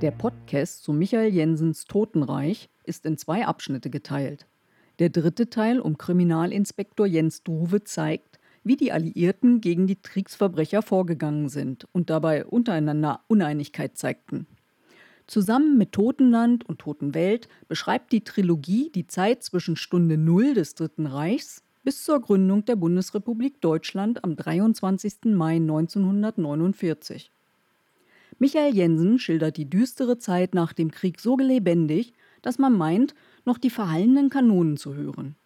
Der Podcast zu Michael Jensens Totenreich ist in zwei Abschnitte geteilt. Der dritte Teil um Kriminalinspektor Jens Druwe zeigt, wie die Alliierten gegen die Kriegsverbrecher vorgegangen sind und dabei untereinander Uneinigkeit zeigten. Zusammen mit Totenland und Totenwelt beschreibt die Trilogie die Zeit zwischen Stunde Null des Dritten Reichs bis zur Gründung der Bundesrepublik Deutschland am 23. Mai 1949. Michael Jensen schildert die düstere Zeit nach dem Krieg so lebendig, dass man meint, noch die verhallenen Kanonen zu hören.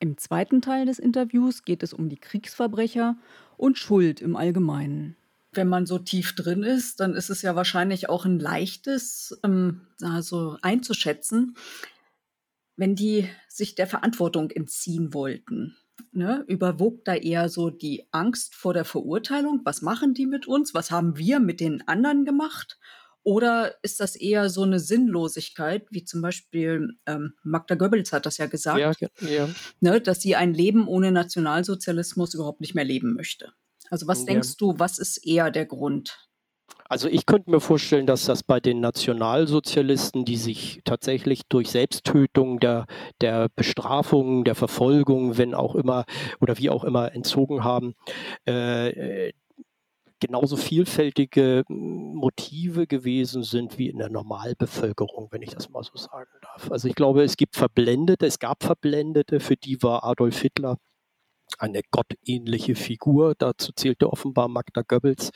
Im zweiten Teil des Interviews geht es um die Kriegsverbrecher und Schuld im Allgemeinen. Wenn man so tief drin ist, dann ist es ja wahrscheinlich auch ein leichtes, ähm, also einzuschätzen, wenn die sich der Verantwortung entziehen wollten. Ne, überwog da eher so die Angst vor der Verurteilung? Was machen die mit uns? Was haben wir mit den anderen gemacht? Oder ist das eher so eine Sinnlosigkeit, wie zum Beispiel ähm, Magda Goebbels hat das ja gesagt, ja, ja. Ne, dass sie ein Leben ohne Nationalsozialismus überhaupt nicht mehr leben möchte. Also was ja. denkst du, was ist eher der Grund? Also ich könnte mir vorstellen, dass das bei den Nationalsozialisten, die sich tatsächlich durch Selbsttötung der, der Bestrafung, der Verfolgung, wenn auch immer oder wie auch immer entzogen haben, äh, genauso vielfältige Motive gewesen sind wie in der Normalbevölkerung, wenn ich das mal so sagen darf. Also ich glaube, es gibt Verblendete, es gab Verblendete, für die war Adolf Hitler eine gottähnliche Figur. Dazu zählte offenbar Magda Goebbels.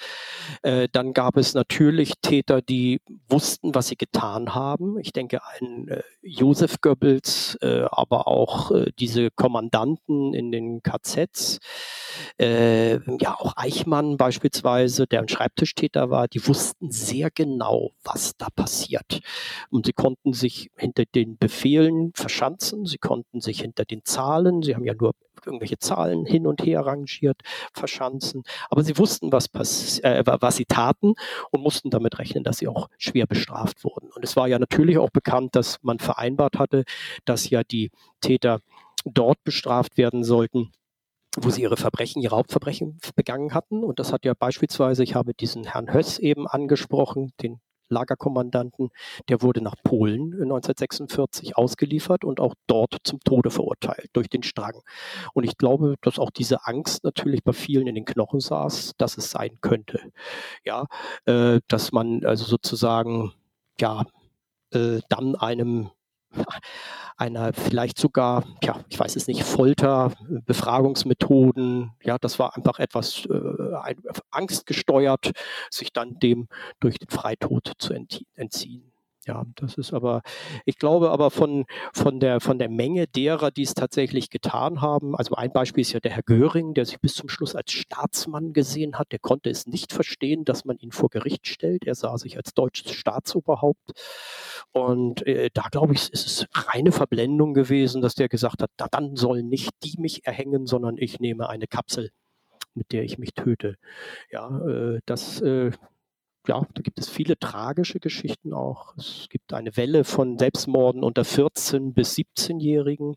Äh, dann gab es natürlich Täter, die wussten, was sie getan haben. Ich denke an äh, Josef Goebbels, äh, aber auch äh, diese Kommandanten in den KZs. Äh, ja, auch Eichmann beispielsweise, der ein Schreibtischtäter war, die wussten sehr genau, was da passiert. Und sie konnten sich hinter den Befehlen verschanzen, sie konnten sich hinter den Zahlen, sie haben ja nur irgendwelche Zahlen hin und her rangiert, verschanzen. Aber sie wussten, was, äh, was sie taten und mussten damit rechnen, dass sie auch schwer bestraft wurden. Und es war ja natürlich auch bekannt, dass man vereinbart hatte, dass ja die Täter dort bestraft werden sollten, wo sie ihre Verbrechen, ihre Hauptverbrechen begangen hatten. Und das hat ja beispielsweise, ich habe diesen Herrn Höss eben angesprochen, den Lagerkommandanten, der wurde nach Polen 1946 ausgeliefert und auch dort zum Tode verurteilt durch den Strang. Und ich glaube, dass auch diese Angst natürlich bei vielen in den Knochen saß, dass es sein könnte. Ja, äh, dass man also sozusagen ja äh, dann einem einer vielleicht sogar, ja, ich weiß es nicht, Folter, Befragungsmethoden, ja, das war einfach etwas äh, angstgesteuert, sich dann dem durch den Freitod zu entziehen. Ja, das ist aber, ich glaube aber von, von, der, von der Menge derer, die es tatsächlich getan haben, also ein Beispiel ist ja der Herr Göring, der sich bis zum Schluss als Staatsmann gesehen hat, der konnte es nicht verstehen, dass man ihn vor Gericht stellt. Er sah sich als deutsches Staatsoberhaupt. Und äh, da glaube ich, ist es reine Verblendung gewesen, dass der gesagt hat, na, dann sollen nicht die mich erhängen, sondern ich nehme eine Kapsel mit der ich mich töte. Ja, äh, das äh, ja, da gibt es viele tragische Geschichten auch. Es gibt eine Welle von Selbstmorden unter 14- bis 17-Jährigen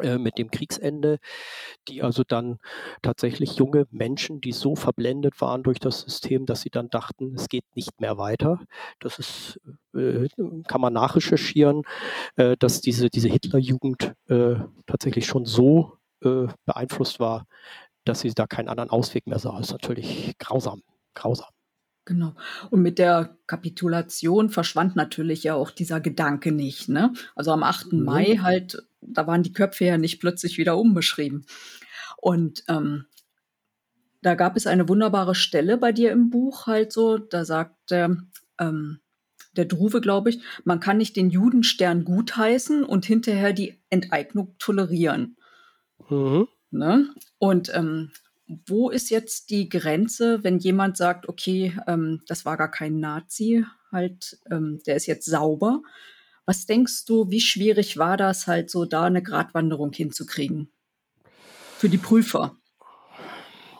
äh, mit dem Kriegsende, die also dann tatsächlich junge Menschen, die so verblendet waren durch das System, dass sie dann dachten, es geht nicht mehr weiter. Das ist, äh, kann man nachrecherchieren, äh, dass diese, diese Hitlerjugend tatsächlich schon so beeinflusst war, dass sie da keinen anderen Ausweg mehr sah. Das ist natürlich grausam, grausam. Genau. Und mit der Kapitulation verschwand natürlich ja auch dieser Gedanke nicht. Ne? Also am 8. Mhm. Mai halt, da waren die Köpfe ja nicht plötzlich wieder umbeschrieben. Und ähm, da gab es eine wunderbare Stelle bei dir im Buch halt so, da sagt der, ähm, der Druwe, glaube ich, man kann nicht den Judenstern gutheißen und hinterher die Enteignung tolerieren. Mhm. Ne? Und ähm, wo ist jetzt die Grenze, wenn jemand sagt, okay, ähm, das war gar kein Nazi, halt, ähm, der ist jetzt sauber. Was denkst du, wie schwierig war das halt so, da eine Gratwanderung hinzukriegen? Für die Prüfer.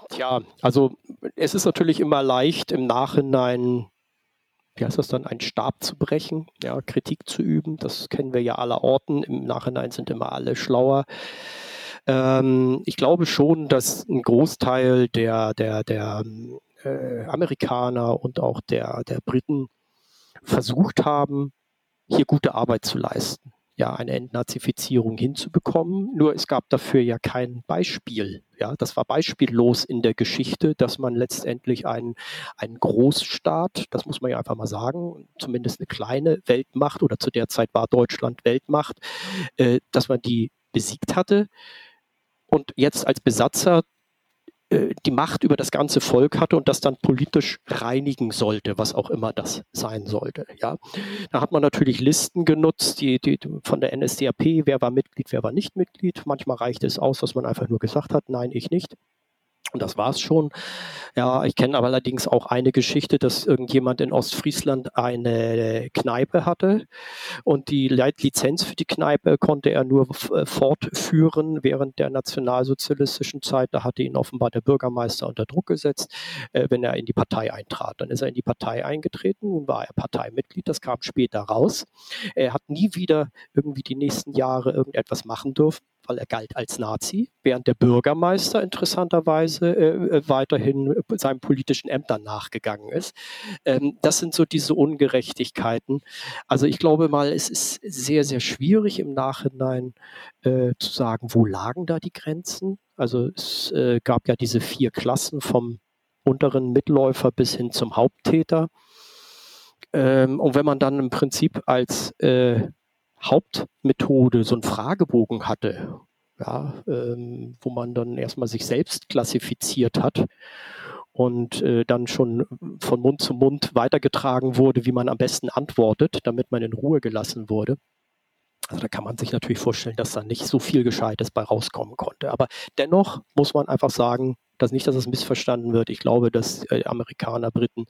Tja, also es ist natürlich immer leicht im Nachhinein, wie heißt das dann, einen Stab zu brechen, ja, Kritik zu üben. Das kennen wir ja aller Orten. Im Nachhinein sind immer alle schlauer. Ähm, ich glaube schon, dass ein Großteil der, der, der äh, Amerikaner und auch der, der Briten versucht haben, hier gute Arbeit zu leisten ja eine Entnazifizierung hinzubekommen. Nur es gab dafür ja kein Beispiel. Ja, das war beispiellos in der Geschichte, dass man letztendlich einen, Großstaat, das muss man ja einfach mal sagen, zumindest eine kleine Weltmacht oder zu der Zeit war Deutschland Weltmacht, äh, dass man die besiegt hatte und jetzt als Besatzer äh, die Macht über das ganze Volk hatte und das dann politisch reinigen sollte, was auch immer das sein sollte. Ja, da hat man natürlich Listen genutzt, die, die von der NSDAP, wer war Mitglied, wer war nicht Mitglied. Manchmal reichte es aus, dass man einfach nur gesagt hat, nein, ich nicht. Und das war's schon. Ja, ich kenne aber allerdings auch eine Geschichte, dass irgendjemand in Ostfriesland eine Kneipe hatte und die Lizenz für die Kneipe konnte er nur äh, fortführen während der nationalsozialistischen Zeit. Da hatte ihn offenbar der Bürgermeister unter Druck gesetzt, äh, wenn er in die Partei eintrat. Dann ist er in die Partei eingetreten, nun war er Parteimitglied, das kam später raus. Er hat nie wieder irgendwie die nächsten Jahre irgendetwas machen dürfen weil er galt als Nazi, während der Bürgermeister interessanterweise äh, äh, weiterhin seinen politischen Ämtern nachgegangen ist. Ähm, das sind so diese Ungerechtigkeiten. Also ich glaube mal, es ist sehr, sehr schwierig im Nachhinein äh, zu sagen, wo lagen da die Grenzen. Also es äh, gab ja diese vier Klassen vom unteren Mitläufer bis hin zum Haupttäter. Ähm, und wenn man dann im Prinzip als äh, Hauptmethode so einen Fragebogen hatte, ja, ähm, wo man dann erstmal sich selbst klassifiziert hat und äh, dann schon von Mund zu Mund weitergetragen wurde, wie man am besten antwortet, damit man in Ruhe gelassen wurde. Also da kann man sich natürlich vorstellen, dass da nicht so viel Gescheites bei rauskommen konnte. Aber dennoch muss man einfach sagen, dass nicht, dass es missverstanden wird. Ich glaube, dass äh, Amerikaner, Briten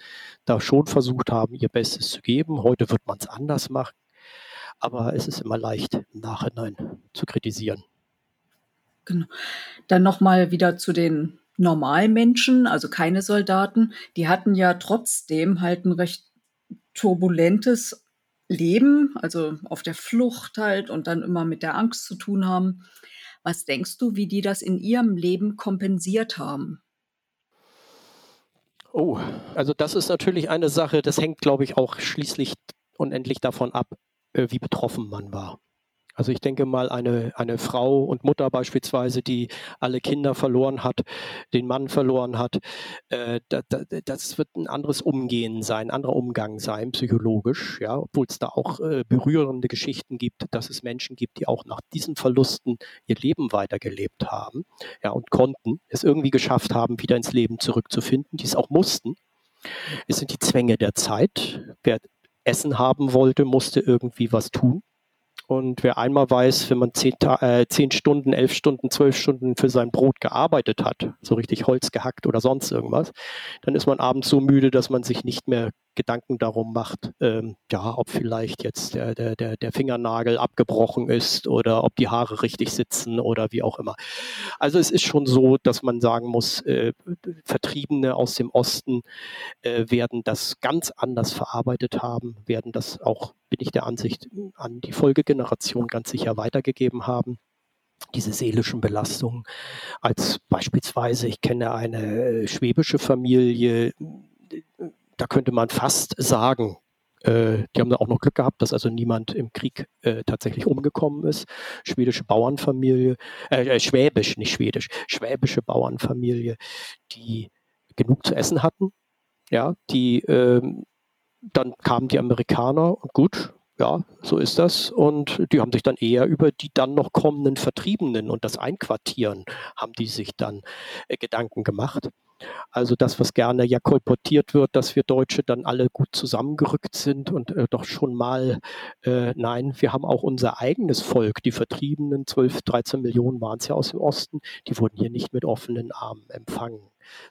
da schon versucht haben, ihr Bestes zu geben. Heute wird man es anders machen aber es ist immer leicht im Nachhinein zu kritisieren. Genau. Dann nochmal wieder zu den Normalmenschen, also keine Soldaten. Die hatten ja trotzdem halt ein recht turbulentes Leben, also auf der Flucht halt und dann immer mit der Angst zu tun haben. Was denkst du, wie die das in ihrem Leben kompensiert haben? Oh, also das ist natürlich eine Sache, das hängt, glaube ich, auch schließlich unendlich davon ab, wie betroffen man war. Also ich denke mal, eine, eine Frau und Mutter beispielsweise, die alle Kinder verloren hat, den Mann verloren hat, äh, da, da, das wird ein anderes Umgehen sein, ein anderer Umgang sein, psychologisch, ja, obwohl es da auch äh, berührende Geschichten gibt, dass es Menschen gibt, die auch nach diesen Verlusten ihr Leben weitergelebt haben, ja, und konnten, es irgendwie geschafft haben, wieder ins Leben zurückzufinden, die es auch mussten. Es sind die Zwänge der Zeit. Wer Essen haben wollte, musste irgendwie was tun. Und wer einmal weiß, wenn man zehn, äh, zehn, Stunden, elf Stunden, zwölf Stunden für sein Brot gearbeitet hat, so richtig Holz gehackt oder sonst irgendwas, dann ist man abends so müde, dass man sich nicht mehr Gedanken darum macht, ähm, ja, ob vielleicht jetzt der, der, der, Fingernagel abgebrochen ist oder ob die Haare richtig sitzen oder wie auch immer. Also es ist schon so, dass man sagen muss, äh, Vertriebene aus dem Osten äh, werden das ganz anders verarbeitet haben, werden das auch, bin ich der Ansicht, an die Folgegeneration ganz sicher weitergegeben haben diese seelischen Belastungen, als beispielsweise, ich kenne eine schwäbische Familie, da könnte man fast sagen, äh, die haben da auch noch Glück gehabt, dass also niemand im Krieg äh, tatsächlich umgekommen ist. Schwedische Bauernfamilie, äh, äh, schwäbisch, nicht schwedisch, schwäbische Bauernfamilie, die genug zu essen hatten. Ja, die, ähm, dann kamen die Amerikaner und gut, ja, so ist das. Und die haben sich dann eher über die dann noch kommenden Vertriebenen und das Einquartieren haben die sich dann äh, Gedanken gemacht. Also das, was gerne ja kolportiert wird, dass wir Deutsche dann alle gut zusammengerückt sind und äh, doch schon mal, äh, nein, wir haben auch unser eigenes Volk, die Vertriebenen, 12, 13 Millionen waren es ja aus dem Osten, die wurden hier nicht mit offenen Armen empfangen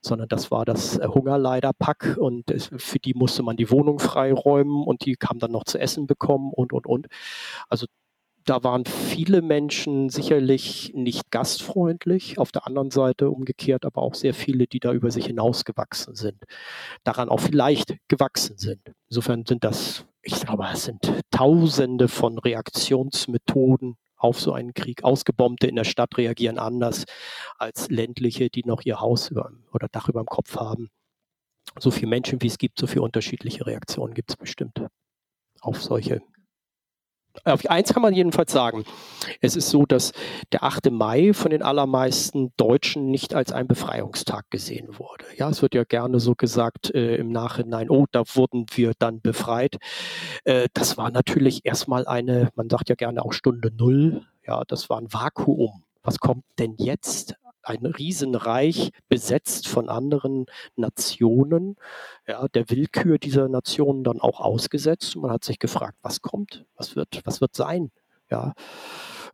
sondern das war das äh, Hungerleiderpack und für die musste man die Wohnung freiräumen und die kam dann noch zu essen bekommen und, und, und. Also da waren viele Menschen sicherlich nicht gastfreundlich, auf der anderen Seite umgekehrt aber auch sehr viele, die da über sich hinausgewachsen sind, daran auch vielleicht gewachsen sind. Insofern sind das, ich glaube, es sind Tausende von Reaktionsmethoden auf so einen Krieg. Ausgebombte in der Stadt reagieren anders als ländliche, die noch ihr Haus über, oder Dach über dem Kopf haben. So viele Menschen, wie es gibt, so viele unterschiedliche Reaktionen gibt es bestimmt. auf solche auf eins kann man jedenfalls sagen. Es ist so, dass der 8. Mai von den allermeisten Deutschen nicht als ein Befreiungstag gesehen wurde. Ja, es wird ja gerne so gesagt äh, im Nachhinein, oh, da wurden wir dann befreit. Äh, das war natürlich erstmal eine, man sagt ja gerne auch Stunde Null. Ja, das war ein Vakuum. Was kommt denn jetzt? Ein Riesenreich besetzt von anderen Nationen, ja, der Willkür dieser Nationen dann auch ausgesetzt. Man hat sich gefragt, was kommt, was wird, was wird sein? Ja,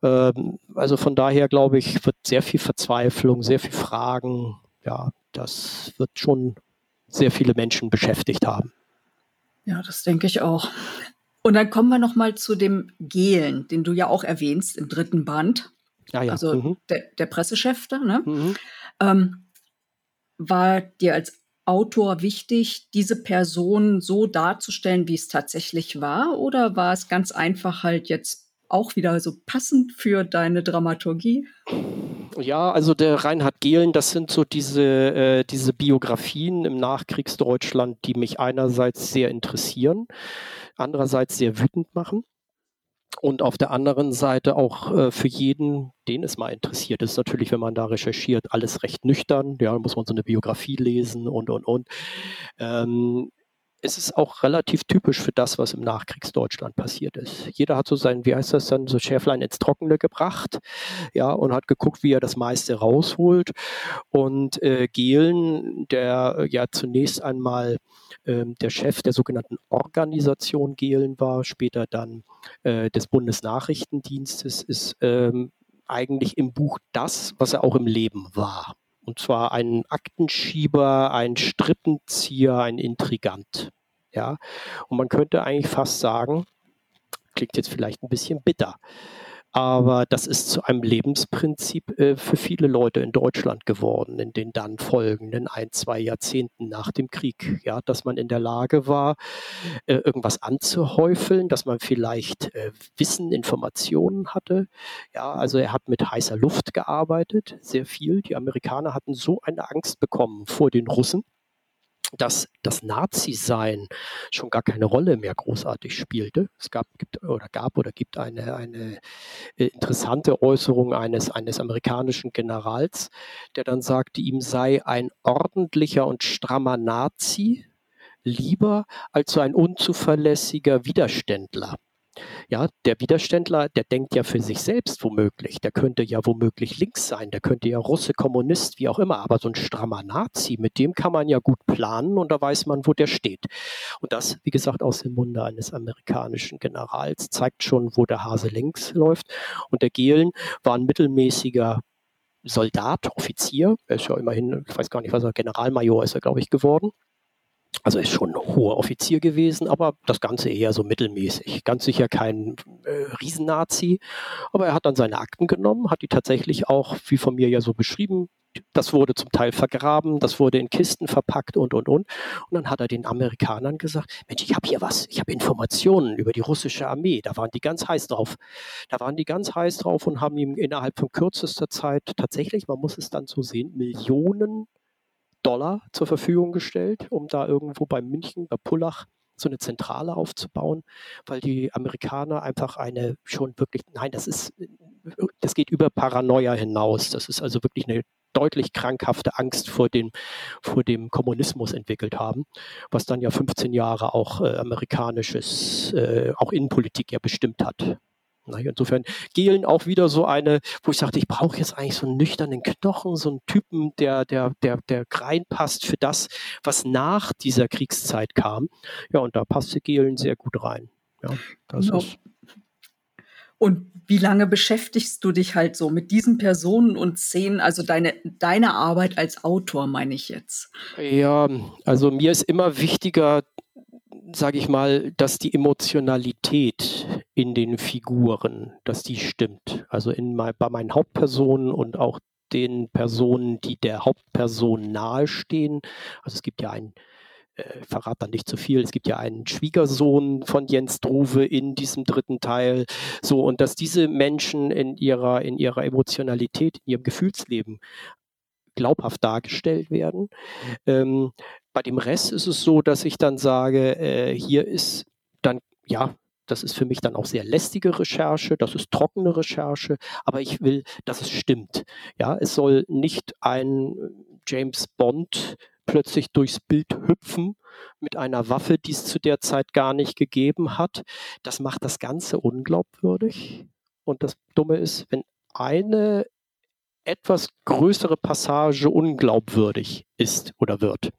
ähm, also von daher glaube ich, wird sehr viel Verzweiflung, sehr viel Fragen. Ja, das wird schon sehr viele Menschen beschäftigt haben. Ja, das denke ich auch. Und dann kommen wir noch mal zu dem Gehlen, den du ja auch erwähnst im dritten Band. Ja, ja. Also mhm. der, der, Pressechef da, ne? Mhm. Ähm, war dir als Autor wichtig, diese Person so darzustellen, wie es tatsächlich war? Oder war es ganz einfach halt jetzt auch wieder so passend für deine Dramaturgie? Ja, also der Reinhard Gehlen, das sind so diese, äh, diese Biografien im Nachkriegsdeutschland, die mich einerseits sehr interessieren, andererseits sehr wütend machen und auf der anderen Seite auch äh, für jeden, den es mal interessiert, ist natürlich, wenn man da recherchiert, alles recht nüchtern. Ja, muss man so eine Biografie lesen und, und, und. Ähm, es ist auch relativ typisch für das, was im Nachkriegsdeutschland passiert ist. Jeder hat so sein, wie heißt das dann, so Schäflein ins Trockene gebracht, ja, und hat geguckt, wie er das meiste rausholt. Und äh, Gehlen, der ja zunächst einmal äh, der Chef der sogenannten Organisation Gehlen war, später dann äh, des Bundesnachrichtendienstes, ist ähm, eigentlich im Buch das, was er auch im Leben war. Und zwar ein Aktenschieber, ein Strippenzieher, ein Intrigant. Ja, und man könnte eigentlich fast sagen, klingt jetzt vielleicht ein bisschen bitter, aber das ist zu einem Lebensprinzip äh, für viele Leute in Deutschland geworden, in den dann folgenden ein, zwei Jahrzehnten nach dem Krieg. Ja, dass man in der Lage war, äh, irgendwas anzuhäufeln, dass man vielleicht äh, Wissen, Informationen hatte. Ja, also er hat mit heißer Luft gearbeitet, sehr viel. Die Amerikaner hatten so eine Angst bekommen vor den Russen dass das Nazi-Sein schon gar keine Rolle mehr großartig spielte. Es gab gibt, oder gab oder gibt eine, eine äh, interessante Äußerung eines, eines amerikanischen Generals, der dann sagte, ihm sei ein ordentlicher und strammer Nazi lieber als so ein unzuverlässiger Widerständler. Ja, der Widerständler, der denkt ja für sich selbst womöglich. Der könnte ja womöglich links sein, der könnte ja Russe, Kommunist, wie auch immer. Aber so ein strammer Nazi, mit dem kann man ja gut planen und da weiß man, wo der steht. Und das, wie gesagt, aus dem Munde eines amerikanischen Generals zeigt schon, wo der Hase links läuft. Und der Gehlen war ein mittelmäßiger Soldat, Offizier. Er ist ja immerhin, ich weiß gar nicht, was er, Generalmajor ist er, glaube ich, geworden. Also ist schon ein hoher Offizier gewesen, aber das Ganze eher so mittelmäßig. Ganz sicher kein äh, Riesennazi, aber er hat dann seine Akten genommen, hat die tatsächlich auch, wie von mir ja so beschrieben, das wurde zum Teil vergraben, das wurde in Kisten verpackt und, und, und. Und dann hat er den Amerikanern gesagt, Mensch, ich habe hier was, ich habe Informationen über die russische Armee. Da waren die ganz heiß drauf. Da waren die ganz heiß drauf und haben ihm innerhalb von kürzester Zeit tatsächlich, man muss es dann so sehen, Millionen Dollar zur Verfügung gestellt, um da irgendwo bei München, bei Pullach, so eine Zentrale aufzubauen, weil die Amerikaner einfach eine schon wirklich, nein, das ist, das geht über Paranoia hinaus. Das ist also wirklich eine deutlich krankhafte Angst vor, den, vor dem Kommunismus entwickelt haben, was dann ja 15 Jahre auch äh, amerikanisches, äh, auch Innenpolitik ja bestimmt hat. Insofern Gehlen auch wieder so eine, wo ich sagte, ich brauche jetzt eigentlich so einen nüchternen Knochen, so einen Typen, der, der, der, der reinpasst für das, was nach dieser Kriegszeit kam. Ja, und da passte Gehlen sehr gut rein. Ja, das genau. ist und wie lange beschäftigst du dich halt so mit diesen Personen und Szenen, also deine, deine Arbeit als Autor, meine ich jetzt? Ja, also mir ist immer wichtiger, sage ich mal, dass die Emotionalität in den Figuren, dass die stimmt. Also in, bei meinen Hauptpersonen und auch den Personen, die der Hauptperson nahestehen. Also es gibt ja einen, äh, verrate dann nicht zu viel, es gibt ja einen Schwiegersohn von Jens Druwe in diesem dritten Teil. So, und dass diese Menschen in ihrer, in ihrer Emotionalität, in ihrem Gefühlsleben glaubhaft dargestellt werden. Ähm, bei dem Rest ist es so, dass ich dann sage, äh, hier ist dann ja, das ist für mich dann auch sehr lästige Recherche, das ist trockene Recherche, aber ich will, dass es stimmt. Ja, es soll nicht ein James Bond plötzlich durchs Bild hüpfen mit einer Waffe, die es zu der Zeit gar nicht gegeben hat. Das macht das Ganze unglaubwürdig. Und das Dumme ist, wenn eine etwas größere Passage unglaubwürdig ist oder wird,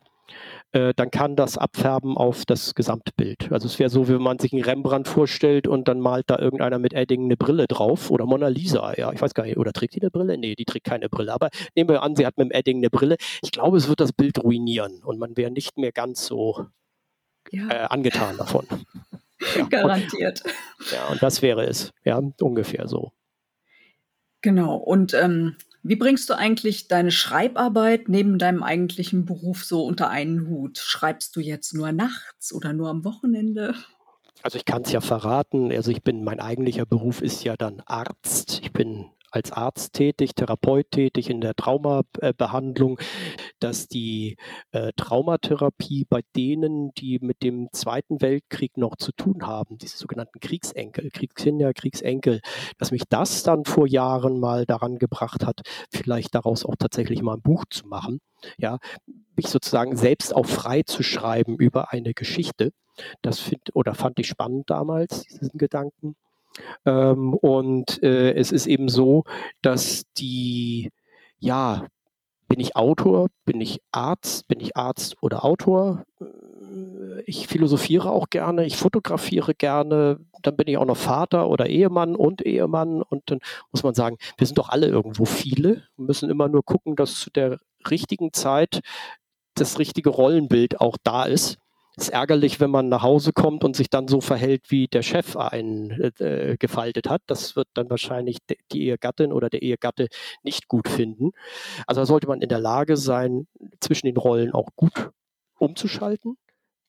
äh, dann kann das abfärben auf das Gesamtbild. Also es wäre so, wie wenn man sich einen Rembrandt vorstellt und dann malt da irgendeiner mit Edding eine Brille drauf oder Mona Lisa, ja, ich weiß gar nicht, oder trägt die eine Brille? Nee, die trägt keine Brille, aber nehmen wir an, sie hat mit dem Edding eine Brille. Ich glaube, es wird das Bild ruinieren und man wäre nicht mehr ganz so ja. äh, angetan davon. Ja, Garantiert. Und, ja, und das wäre es, ja, ungefähr so. Genau, und ähm, wie bringst du eigentlich deine Schreibarbeit neben deinem eigentlichen Beruf so unter einen Hut? Schreibst du jetzt nur nachts oder nur am Wochenende? Also ich kann es ja verraten. Also ich bin, mein eigentlicher Beruf ist ja dann Arzt. Ich bin als Arzt tätig, Therapeut tätig in der Traumabehandlung, dass die äh, Traumatherapie bei denen, die mit dem Zweiten Weltkrieg noch zu tun haben, diese sogenannten Kriegsenkel, Kriegskinder, Kriegsenkel, dass mich das dann vor Jahren mal daran gebracht hat, vielleicht daraus auch tatsächlich mal ein Buch zu machen. Ja, mich sozusagen selbst auch frei zu schreiben über eine Geschichte. Das find, oder fand ich spannend damals, diesen Gedanken. Ähm, und äh, es ist eben so, dass die, ja, bin ich Autor, bin ich Arzt, bin ich Arzt oder Autor? Äh, ich philosophiere auch gerne, ich fotografiere gerne, dann bin ich auch noch Vater oder Ehemann und Ehemann und dann muss man sagen, wir sind doch alle irgendwo viele, wir müssen immer nur gucken, dass zu der richtigen Zeit das richtige Rollenbild auch da ist ist ärgerlich, wenn man nach Hause kommt und sich dann so verhält, wie der Chef einen äh, gefaltet hat. Das wird dann wahrscheinlich die Ehegattin oder der Ehegatte nicht gut finden. Also da sollte man in der Lage sein, zwischen den Rollen auch gut umzuschalten.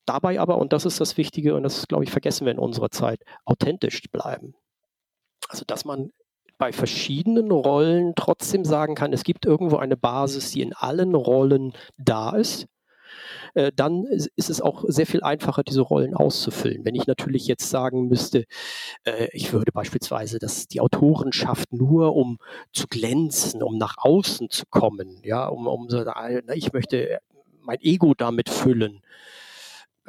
Dabei aber, und das ist das Wichtige, und das, glaube ich, vergessen wir in unserer Zeit, authentisch bleiben. Also, dass man bei verschiedenen Rollen trotzdem sagen kann, es gibt irgendwo eine Basis, die in allen Rollen da ist äh, dann ist es auch sehr viel einfacher, diese Rollen auszufüllen. Wenn ich natürlich jetzt sagen müsste, äh, ich würde beispielsweise dass die Autorenschaft nur, um zu glänzen, um nach außen zu kommen, ja, um, um so, ich möchte mein Ego damit füllen.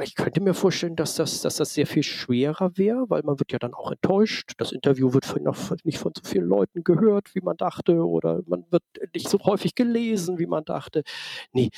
Ich könnte mir vorstellen, dass das, dass das sehr viel schwerer wäre, weil man wird ja dann auch enttäuscht. Das Interview wird von, nicht von so vielen Leuten gehört, wie man dachte, oder man wird nicht so häufig gelesen, wie man dachte. Nee,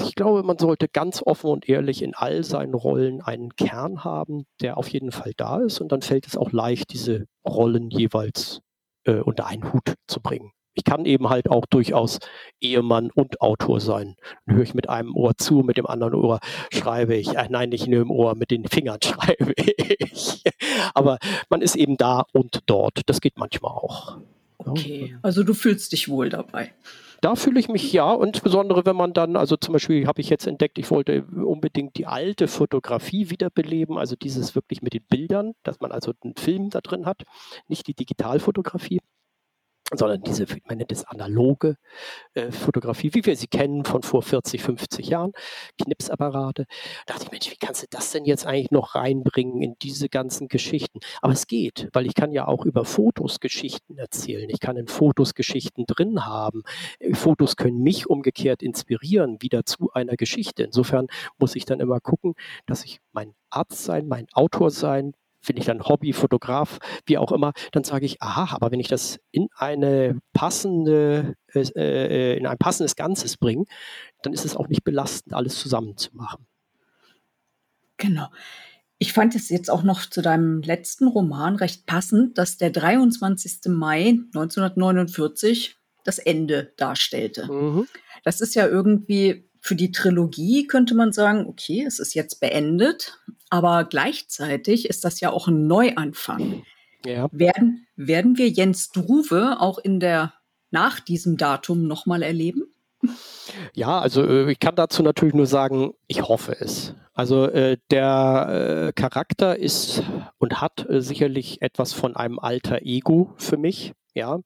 ich glaube, man sollte ganz offen und ehrlich in all seinen Rollen einen Kern haben, der auf jeden Fall da ist. Und dann fällt es auch leicht, diese Rollen jeweils äh, unter einen Hut zu bringen. Ich kann eben halt auch durchaus Ehemann und Autor sein. Dann höre ich mit einem Ohr zu, mit dem anderen Ohr schreibe ich. Äh, nein, nicht nur im Ohr, mit den Fingern schreibe ich. Aber man ist eben da und dort. Das geht manchmal auch. Okay, also du fühlst dich wohl dabei da fühle ich mich ja, insbesondere wenn man dann, also zum Beispiel habe ich jetzt entdeckt, ich wollte unbedingt die alte Fotografie wiederbeleben, also dieses wirklich mit den Bildern, dass man also einen Film da drin hat, nicht die Digitalfotografie sondern diese, man nennt es analoge äh, Fotografie, wie wir sie kennen von vor 40, 50 Jahren, Knipsapparate. Da dachte ich, Mensch, wie kannst du das denn jetzt eigentlich noch reinbringen in diese ganzen Geschichten? Aber es geht, weil ich kann ja auch über Fotos Geschichten erzählen. Ich kann in Fotos Geschichten drin haben. Äh, Fotos können mich umgekehrt inspirieren, wieder zu einer Geschichte. Insofern muss ich dann immer gucken, dass ich mein Arzt sein, mein Autor sein, bin ich dann Hobbyfotograf, wie auch immer, dann sage ich, aha, aber wenn ich das in eine passende, äh, äh, in ein passendes Ganzes bringe, dann ist es auch nicht belastend, alles zusammen zu machen. Genau. Ich fand es jetzt auch noch zu deinem letzten Roman recht passend, dass der 23. Mai 1949 das Ende darstellte. Mhm. Das ist ja irgendwie für die Trilogie könnte man sagen, okay, es ist jetzt beendet, aber gleichzeitig ist das ja auch ein Neuanfang. Ja. Werden, werden wir Jens Druwe auch in der nach diesem Datum nochmal erleben? Ja, also äh, ich kann dazu natürlich nur sagen, ich hoffe es. Also äh, der äh, Charakter ist und hat äh, sicherlich etwas von einem alter Ego für mich. Ja,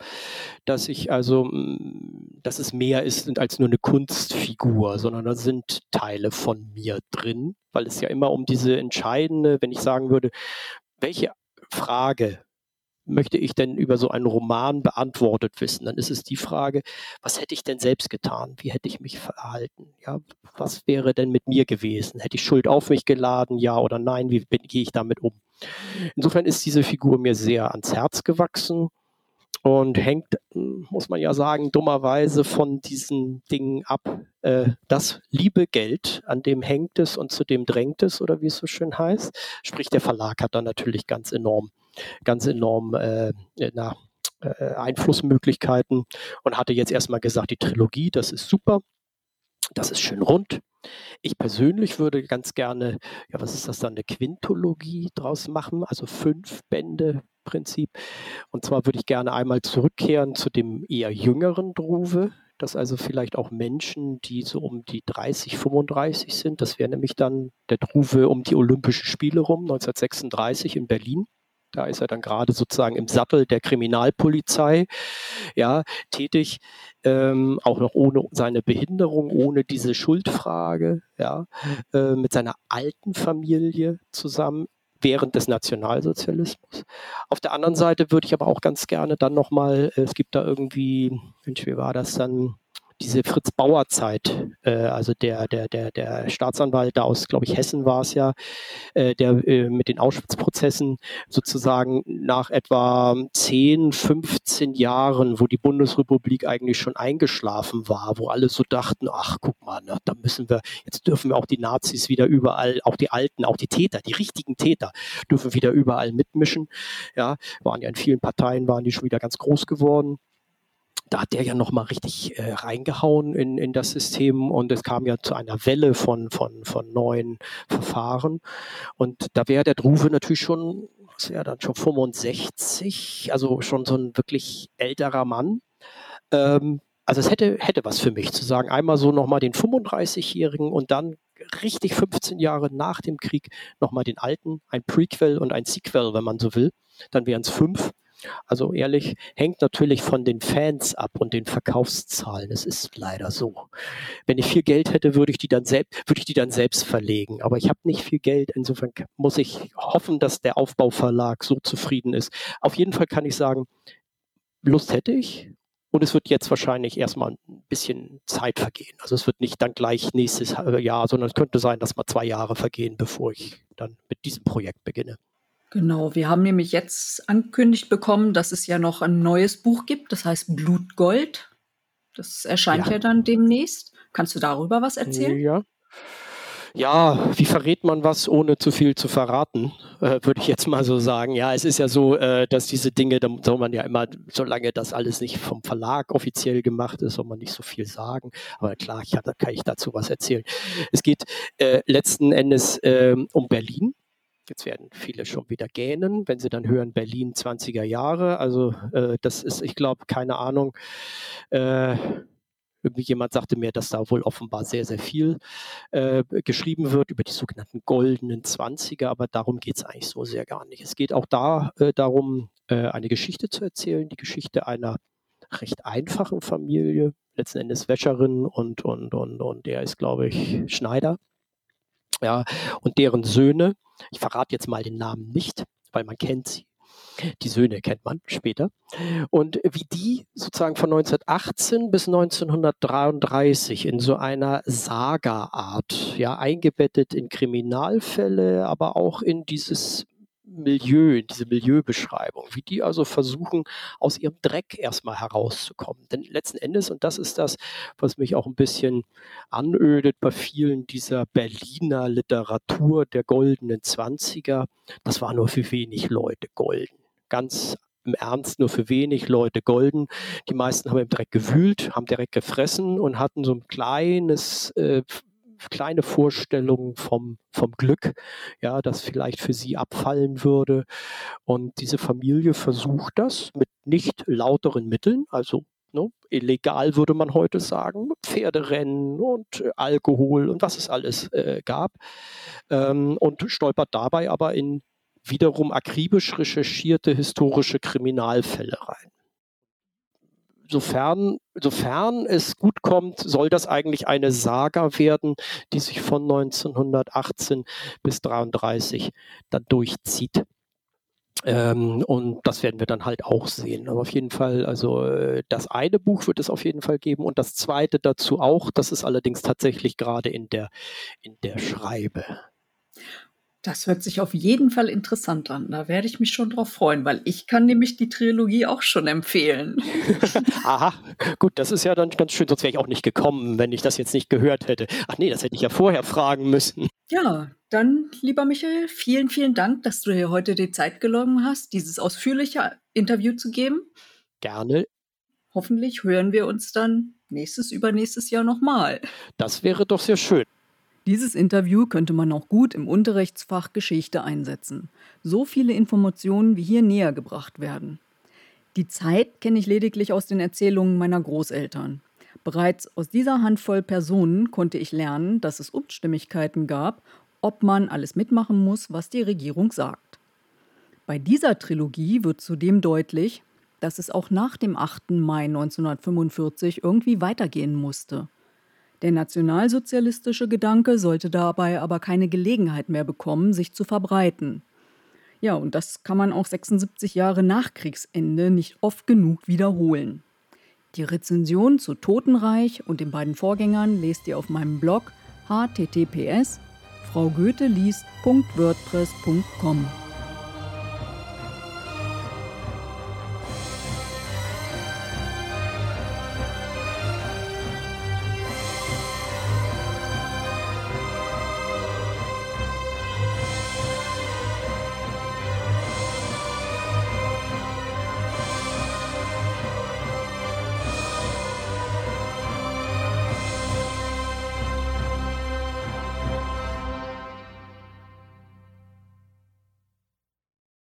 dass ich also, mm, dass es mehr ist als nur eine Kunstfigur, sondern da sind Teile von mir drin, weil es ja immer um diese entscheidende, wenn ich sagen würde, welche Frage möchte ich denn über so einen Roman beantwortet wissen? Dann ist es die Frage, was hätte ich denn selbst getan? Wie hätte ich mich verhalten? Ja, was wäre denn mit mir gewesen? Hätte ich Schuld auf mich geladen? Ja oder nein? Wie gehe ich damit um? Insofern ist diese Figur mir sehr ans Herz gewachsen und hängt, muss man ja sagen, dummerweise von diesen Dingen ab. Äh, das liebe Geld, an dem hängt es und zu dem drängt es, oder wie es so schön heißt. Sprich, der Verlag hat da natürlich ganz enorm, ganz enorm äh, na, äh, Einflussmöglichkeiten und hatte jetzt erstmal gesagt, die Trilogie, das ist super, das ist schön rund. Ich persönlich würde ganz gerne, ja, was ist das dann, eine Quintologie draus machen, also fünf Bände Prinzip. Und zwar würde ich gerne einmal zurückkehren zu dem eher jüngeren Druve, dass also vielleicht auch Menschen, die so um die 30, 35 sind, das wäre nämlich dann der Druve um die Olympischen Spiele rum, 1936 in Berlin. Da ist er dann gerade sozusagen im Sattel der Kriminalpolizei ja, tätig, ähm, auch noch ohne seine Behinderung, ohne diese Schuldfrage, ja, äh, mit seiner alten Familie zusammen während des Nationalsozialismus. Auf der anderen Seite würde ich aber auch ganz gerne dann nochmal, äh, es gibt da irgendwie, Mensch, wie war das dann? Diese Fritz Bauer Zeit, äh, also der, der, der, der Staatsanwalt da aus, glaube ich, Hessen war es ja, äh, der äh, mit den Auschwitz-Prozessen sozusagen nach etwa 10, 15 Jahren, wo die Bundesrepublik eigentlich schon eingeschlafen war, wo alle so dachten, ach, guck mal, na, da müssen wir, jetzt dürfen wir auch die Nazis wieder überall, auch die Alten, auch die Täter, die richtigen Täter, dürfen wieder überall mitmischen. Ja, waren ja in vielen Parteien, waren die schon wieder ganz groß geworden da hat der ja nochmal richtig äh, reingehauen in, in das System und es kam ja zu einer Welle von, von, von neuen Verfahren. Und da wäre der Druve natürlich schon, was wäre dann schon 65, also schon so ein wirklich älterer Mann. Ähm, also es hätte, hätte was für mich zu sagen. Einmal so nochmal den 35-Jährigen und dann richtig 15 Jahre nach dem Krieg nochmal den alten, ein Prequel und ein Sequel, wenn man so will. Dann wären es fünf. Also ehrlich, hängt natürlich von den Fans ab und den Verkaufszahlen. Es ist leider so. Wenn ich viel Geld hätte, würde ich die dann selbst, würde ich die dann selbst verlegen. Aber ich habe nicht viel Geld. Insofern muss ich hoffen, dass der Aufbauverlag so zufrieden ist. Auf jeden Fall kann ich sagen, Lust hätte ich. Und es wird jetzt wahrscheinlich erstmal ein bisschen Zeit vergehen. Also es wird nicht dann gleich nächstes Jahr, sondern es könnte sein, dass mal zwei Jahre vergehen, bevor ich dann mit diesem Projekt beginne. Genau, wir haben nämlich jetzt angekündigt bekommen, dass es ja noch ein neues Buch gibt, das heißt Blutgold. Das erscheint ja, ja dann demnächst. Kannst du darüber was erzählen? Ja. Ja, wie verrät man was, ohne zu viel zu verraten, äh, würde ich jetzt mal so sagen. Ja, es ist ja so, äh, dass diese Dinge, da soll man ja immer, solange das alles nicht vom Verlag offiziell gemacht ist, soll man nicht so viel sagen. Aber klar, ich, da kann ich dazu was erzählen. Es geht äh, letzten Endes ähm, um Berlin Jetzt werden viele schon wieder gähnen, wenn sie dann hören Berlin 20er Jahre. Also äh, das ist, ich glaube, keine Ahnung. Äh, irgendwie jemand sagte mir, dass da wohl offenbar sehr, sehr viel äh, geschrieben wird über die sogenannten goldenen Zwanziger, aber darum geht es eigentlich so sehr gar nicht. Es geht auch da äh, darum, äh, eine Geschichte zu erzählen, die Geschichte einer recht einfachen Familie, letzten Endes Wäscherin und, und, und, und der ist, glaube ich, Schneider ja, und deren Söhne, ich verrate jetzt mal den Namen nicht, weil man kennt sie. Die Söhne kennt man später. Und wie die sozusagen von 1918 bis 1933 in so einer Saga-Art, ja, eingebettet in Kriminalfälle, aber auch in dieses Milieu, diese Milieubeschreibung, wie die also versuchen, aus ihrem Dreck erstmal herauszukommen. Denn letzten Endes, und das ist das, was mich auch ein bisschen anödet bei vielen dieser Berliner Literatur der goldenen Zwanziger, das war nur für wenig Leute golden. Ganz im Ernst nur für wenig Leute golden. Die meisten haben im Dreck gewühlt, haben direkt gefressen und hatten so ein kleines äh, kleine Vorstellungen vom, vom Glück, ja, das vielleicht für sie abfallen würde. Und diese Familie versucht das mit nicht lauteren Mitteln, also ne, illegal würde man heute sagen, Pferderennen und Alkohol und was es alles äh, gab. Ähm, und stolpert dabei aber in wiederum akribisch recherchierte historische Kriminalfälle rein sofern, sofern es gut kommt, soll das eigentlich eine Saga werden, die sich von 1918 bis 1933 dann durchzieht. Ähm, und das werden wir dann halt auch sehen. Aber auf jeden Fall, also äh, das eine Buch wird es auf jeden Fall geben und das zweite dazu auch. Das ist allerdings tatsächlich gerade in der, in der Schreibe. Das hört sich auf jeden Fall interessant an. Da werde ich mich schon drauf freuen, weil ich kann nämlich die Trilogie auch schon empfehlen. Aha, gut, das ist ja dann ganz schön, sonst wäre ich auch nicht gekommen, wenn ich das jetzt nicht gehört hätte. Ach nee, das hätte ich ja vorher fragen müssen. Ja, dann, lieber Michael, vielen, vielen Dank, dass du dir heute die Zeit genommen hast, dieses ausführliche Interview zu geben. Gerne. Hoffentlich hören wir uns dann nächstes, übernächstes Jahr nochmal. Das wäre doch sehr schön. Dieses Interview könnte man auch gut im Unterrichtsfach Geschichte einsetzen. So viele Informationen wie hier näher gebracht werden. Die Zeit kenne ich lediglich aus den Erzählungen meiner Großeltern. Bereits aus dieser Handvoll Personen konnte ich lernen, dass es Unstimmigkeiten gab, ob man alles mitmachen muss, was die Regierung sagt. Bei dieser Trilogie wird zudem deutlich, dass es auch nach dem 8. Mai 1945 irgendwie weitergehen musste. Der nationalsozialistische Gedanke sollte dabei aber keine Gelegenheit mehr bekommen, sich zu verbreiten. Ja, und das kann man auch 76 Jahre nach Kriegsende nicht oft genug wiederholen. Die Rezension zu Totenreich und den beiden Vorgängern lest ihr auf meinem Blog https fraugoetheliest.wordpress.com.